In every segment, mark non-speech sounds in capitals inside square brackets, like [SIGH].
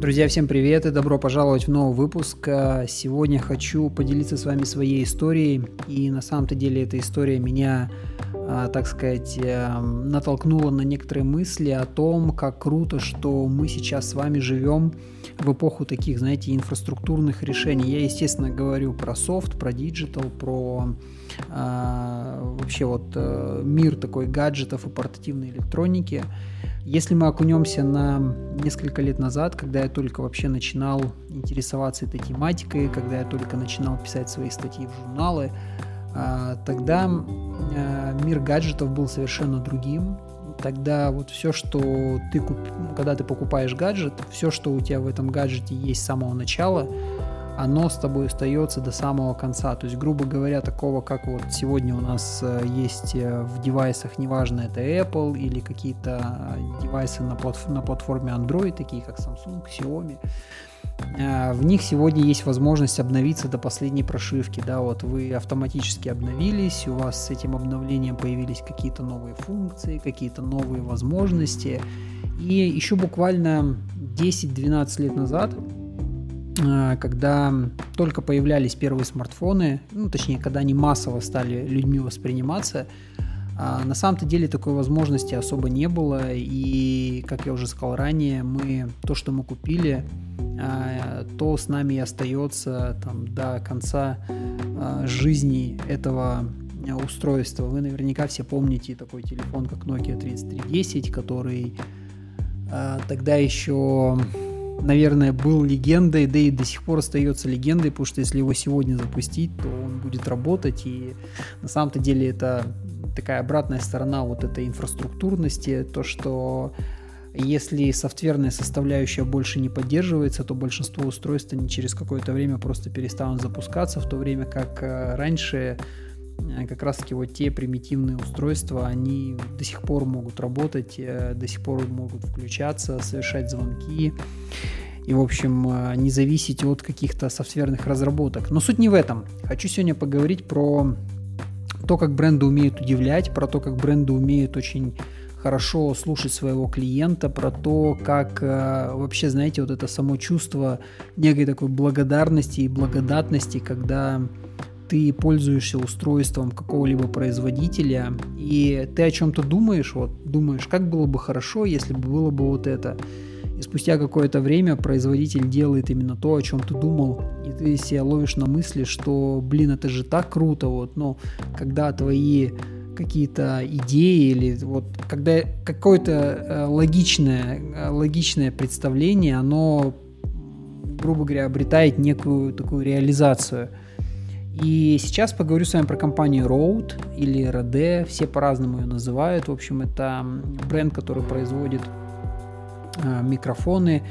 Друзья, всем привет и добро пожаловать в новый выпуск. А, сегодня хочу поделиться с вами своей историей. И на самом-то деле эта история меня, а, так сказать, э, натолкнула на некоторые мысли о том, как круто, что мы сейчас с вами живем в эпоху таких, знаете, инфраструктурных решений. Я, естественно, говорю про софт, про digital, про э, вообще вот э, мир такой гаджетов и портативной электроники. Если мы окунемся на несколько лет назад, когда я только вообще начинал интересоваться этой тематикой, когда я только начинал писать свои статьи в журналы, а, тогда а, мир гаджетов был совершенно другим. Тогда вот все, что ты куп... когда ты покупаешь гаджет, все, что у тебя в этом гаджете есть с самого начала, оно с тобой остается до самого конца. То есть, грубо говоря, такого, как вот сегодня у нас э, есть э, в девайсах, неважно, это Apple или какие-то э, девайсы на, платф- на платформе Android, такие как Samsung, Xiaomi, в них сегодня есть возможность обновиться до последней прошивки, да, вот вы автоматически обновились, у вас с этим обновлением появились какие-то новые функции, какие-то новые возможности, и еще буквально 10-12 лет назад когда только появлялись первые смартфоны, ну, точнее, когда они массово стали людьми восприниматься, а, на самом-то деле такой возможности особо не было, и, как я уже сказал ранее, мы то, что мы купили, а, то с нами и остается там, до конца жизни этого устройства. Вы наверняка все помните такой телефон, как Nokia 3310, который тогда еще наверное, был легендой, да и до сих пор остается легендой, потому что если его сегодня запустить, то он будет работать, и на самом-то деле это такая обратная сторона вот этой инфраструктурности, то, что если софтверная составляющая больше не поддерживается, то большинство устройств они через какое-то время просто перестанут запускаться, в то время как э, раньше Э, как раз-таки вот те примитивные устройства, они до сих пор могут работать, э, до сих пор могут включаться, совершать звонки и, в общем, э, не зависеть от каких-то софтверных разработок. Но суть не в этом. Хочу сегодня поговорить про то, как бренды умеют удивлять, про то, как бренды умеют очень хорошо слушать своего клиента, про то, как вообще, знаете, вот это само чувство некой такой благодарности и благодатности, когда ты пользуешься устройством какого-либо производителя, и ты о чем-то думаешь, вот думаешь, как было бы хорошо, если бы было бы вот это. И спустя какое-то время производитель делает именно то, о чем ты думал, и ты себя ловишь на мысли, что, блин, это же так круто, вот, но когда твои какие-то идеи или вот когда какое-то э, логичное, э, логичное представление, оно, грубо говоря, обретает некую такую реализацию – и сейчас поговорю с вами про компанию Rode или Rode, все по-разному ее называют. В общем, это бренд, который производит э, микрофоны,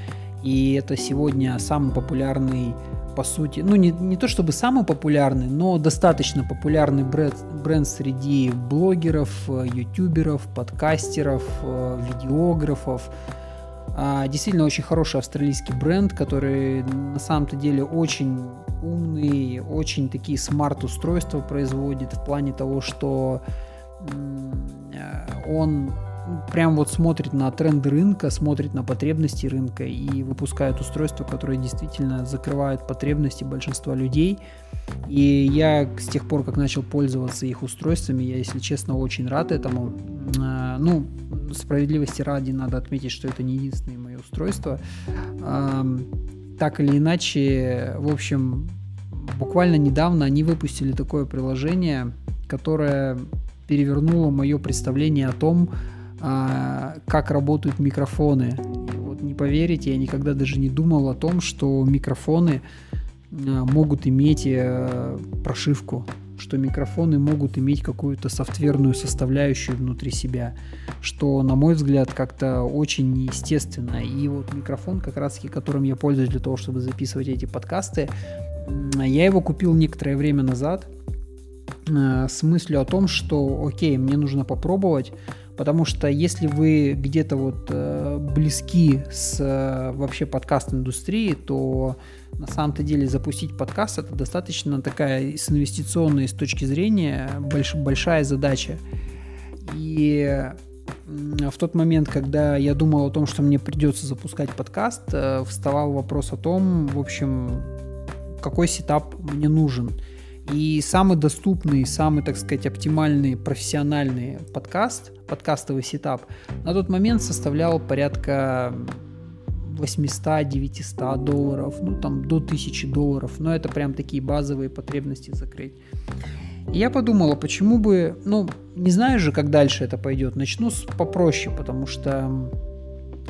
и это сегодня самый популярный, по сути, ну не, не то чтобы самый популярный, но достаточно популярный бренд, бренд среди блогеров, э, ютуберов, подкастеров, э, видеографов, а, действительно очень хороший австралийский бренд, который на самом-то деле очень умный, очень такие смарт-устройства производит в плане того, что он прям вот смотрит на тренды рынка, смотрит на потребности рынка и выпускает устройства, которые действительно закрывают потребности большинства людей. И я с тех пор, как начал пользоваться их устройствами, я, если честно, очень рад этому. Ну, справедливости ради надо отметить, что это не единственное мое устройство. Так или иначе, в общем, буквально недавно они выпустили такое приложение, которое перевернуло мое представление о том, а, как работают микрофоны. И вот не поверите, я никогда даже не думал о том, что микрофоны а, могут иметь э, прошивку, что микрофоны могут иметь какую-то софтверную составляющую внутри себя, что, на мой взгляд, как-то очень неестественно. И вот микрофон, как раз таки, которым я пользуюсь для того, чтобы записывать эти подкасты, я его купил некоторое время назад э, с мыслью о том, что, окей, мне нужно попробовать, Потому что если вы где-то вот э, близки с э, вообще подкаст-индустрией, то на самом-то деле запустить подкаст это достаточно такая с инвестиционной с точки зрения больш, большая задача. И в тот момент, когда я думал о том, что мне придется запускать подкаст, э, вставал вопрос о том, в общем, какой setup мне нужен. И самый доступный, самый, так сказать, оптимальный профессиональный подкаст, подкастовый setup, на тот момент составлял порядка 800-900 долларов, ну там до 1000 долларов, но это прям такие базовые потребности закрыть. И я подумала, почему бы, ну, не знаю же, как дальше это пойдет, начну с попроще, потому что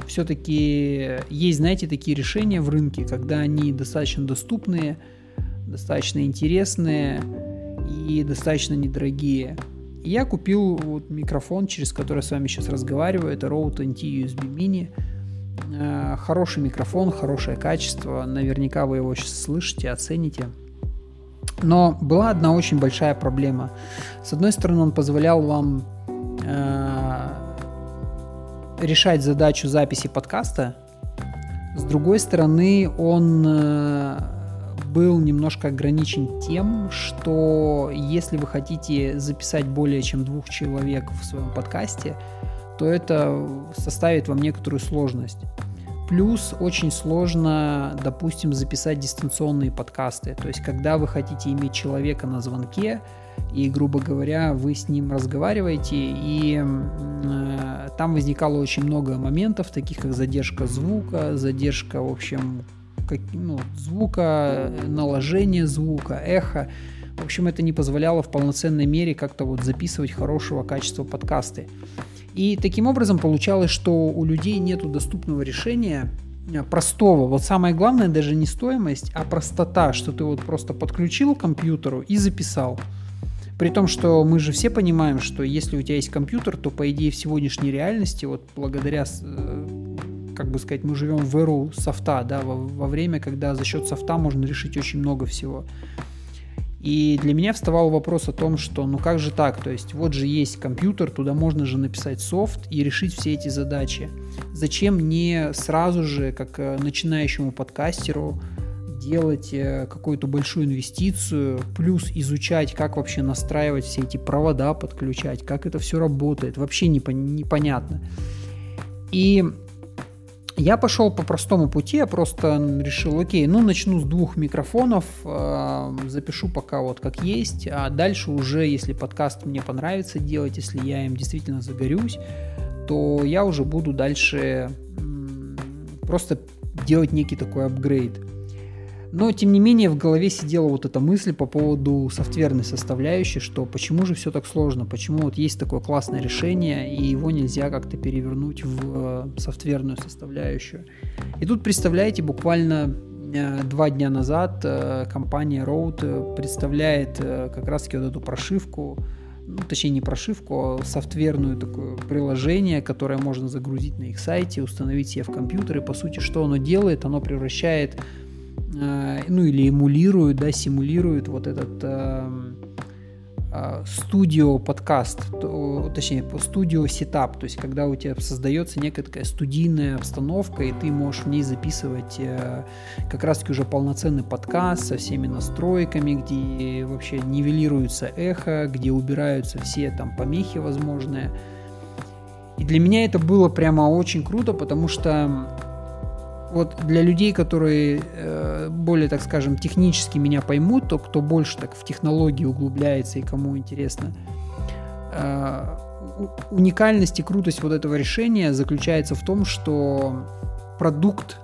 все-таки есть, знаете, такие решения в рынке, когда они достаточно доступные, достаточно интересные и достаточно недорогие. И я купил вот микрофон, через который с вами сейчас разговариваю, это Rode NT USB Mini. Э, хороший микрофон, хорошее качество, наверняка вы его сейчас слышите, оцените. Но была одна очень большая проблема. С одной стороны, он позволял вам э, решать задачу записи подкаста. С другой стороны, он э, был немножко ограничен тем, что если вы хотите записать более чем двух человек в своем подкасте, то это составит вам некоторую сложность. Плюс очень сложно, допустим, записать дистанционные подкасты. То есть, когда вы хотите иметь человека на звонке, и, грубо говоря, вы с ним разговариваете, и э, там возникало очень много моментов, таких как задержка звука, задержка, в общем, как, ну, звука, наложение звука, эхо. В общем, это не позволяло в полноценной мере как-то вот записывать хорошего качества подкасты. И таким образом получалось, что у людей нет доступного решения э, простого. Вот самое главное даже не стоимость, а простота, что ты вот просто подключил к компьютеру и записал. При том, что мы же все понимаем, что если у тебя есть компьютер, то по идее в сегодняшней реальности, вот благодаря, э, как бы сказать, мы живем в эру софта, да, во, во время, когда за счет софта можно решить очень много всего. И для меня вставал вопрос о том, что ну как же так, то есть вот же есть компьютер, туда можно же написать софт и решить все эти задачи. Зачем не сразу же, как э, начинающему подкастеру, делать э, какую-то большую инвестицию, плюс изучать, как вообще настраивать все эти провода, подключать, как это все работает, вообще непонятно. И я пошел по простому пути, я просто решил, окей, ну начну с двух микрофонов, э, запишу пока вот как есть, а дальше уже, если подкаст мне понравится делать, если я им действительно загорюсь, то я уже буду дальше просто делать некий такой апгрейд. Но, тем не менее, в голове сидела вот эта мысль по поводу софтверной составляющей, что почему же все так сложно, почему вот есть такое классное решение, и его нельзя как-то перевернуть в э, софтверную составляющую. И тут, представляете, буквально э, два дня назад э, компания Rode представляет как раз-таки вот эту прошивку, ну, точнее не прошивку, а софтверную такое приложение, которое можно загрузить на их сайте, установить себе в компьютер, и по сути, что оно делает? Оно превращает Э, ну или эмулируют, да, симулируют вот этот эм, э, студио подкаст, точнее, студио сетап, то есть когда у тебя создается некая такая студийная обстановка, и ты можешь в ней записывать э, как раз-таки уже полноценный подкаст со всеми настройками, где вообще нивелируется эхо, где убираются все там помехи возможные. И для меня это было прямо очень круто, потому что вот для людей, которые э, более, так скажем, технически меня поймут, то кто больше так в технологии углубляется и кому интересно, э, уникальность и крутость вот этого решения заключается в том, что продукт,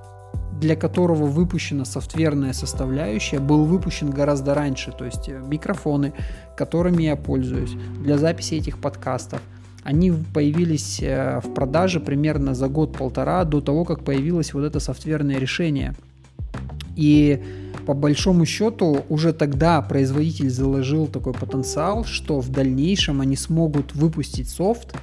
для которого выпущена софтверная составляющая, был выпущен гораздо раньше. То есть э, микрофоны, которыми я пользуюсь для записи этих подкастов – они появились э, в продаже примерно за год-полтора до того, как появилось вот это софтверное решение. И по большому счету уже тогда производитель заложил такой потенциал, что в дальнейшем они смогут выпустить софт,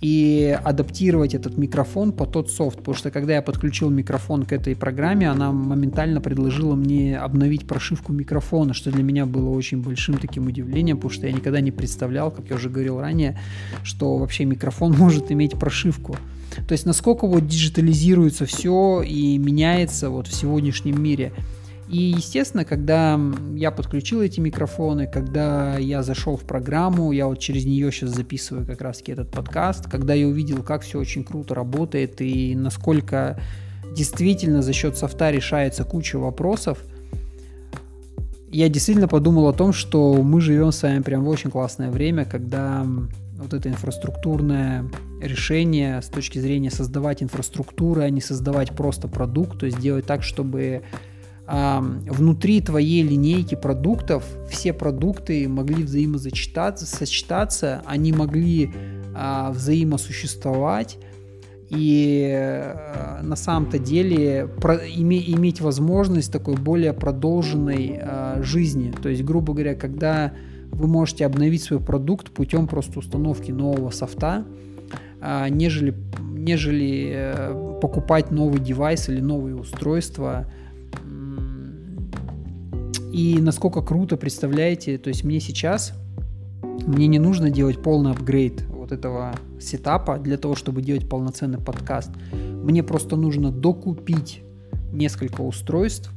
и адаптировать этот микрофон по тот софт, потому что когда я подключил микрофон к этой программе, она моментально предложила мне обновить прошивку микрофона, что для меня было очень большим таким удивлением, потому что я никогда не представлял, как я уже говорил ранее, что вообще микрофон [LAUGHS] может иметь прошивку. То есть насколько вот диджитализируется все и меняется вот в сегодняшнем мире. И, естественно, когда я подключил эти микрофоны, когда я зашел в программу, я вот через нее сейчас записываю как раз-таки этот подкаст, когда я увидел, как все очень круто работает и насколько действительно за счет софта решается куча вопросов, я действительно подумал о том, что мы живем с вами прям в очень классное время, когда вот это инфраструктурное решение с точки зрения создавать инфраструктуру, а не создавать просто продукт, то есть делать так, чтобы внутри твоей линейки продуктов все продукты могли взаимозачитаться, сочетаться, они могли э, взаимосуществовать, и э, на самом-то деле про, име, иметь возможность такой более продолженной э, жизни. То есть, грубо говоря, когда вы можете обновить свой продукт путем просто установки нового софта, э, нежели, нежели э, покупать новый девайс или новые устройства. И насколько круто, представляете, то есть мне сейчас, мне не нужно делать полный апгрейд вот этого сетапа для того, чтобы делать полноценный подкаст. Мне просто нужно докупить несколько устройств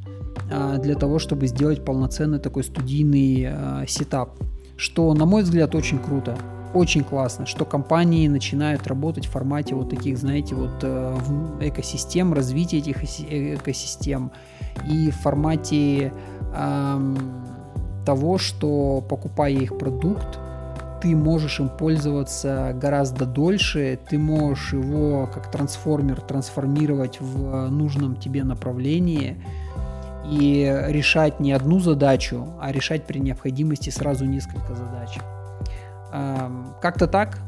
а, для того, чтобы сделать полноценный такой студийный а, сетап. Что, на мой взгляд, очень круто. Очень классно, что компании начинают работать в формате вот таких, знаете, вот э, экосистем, развития этих экосистем и в формате э, того, что покупая их продукт, ты можешь им пользоваться гораздо дольше, ты можешь его как трансформер трансформировать в нужном тебе направлении и решать не одну задачу, а решать при необходимости сразу несколько задач. Как-то так.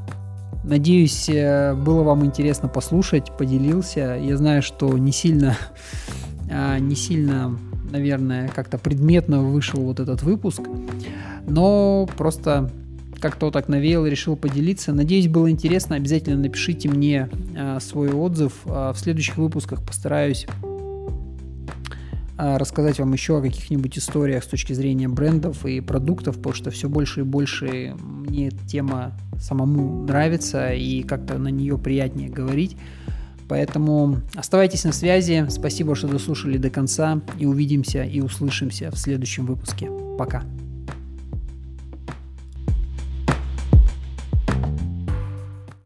Надеюсь, э, было вам интересно послушать, поделился. Я знаю, что не сильно, [LAUGHS] а, не сильно, наверное, как-то предметно вышел вот этот выпуск, но просто как-то так навеял и решил поделиться. Надеюсь, было интересно. Обязательно напишите мне э, свой отзыв. Э, в следующих выпусках постараюсь рассказать вам еще о каких-нибудь историях с точки зрения брендов и продуктов, потому что все больше и больше мне эта тема самому нравится и как-то на нее приятнее говорить. Поэтому оставайтесь на связи. Спасибо, что дослушали до конца. И увидимся и услышимся в следующем выпуске. Пока.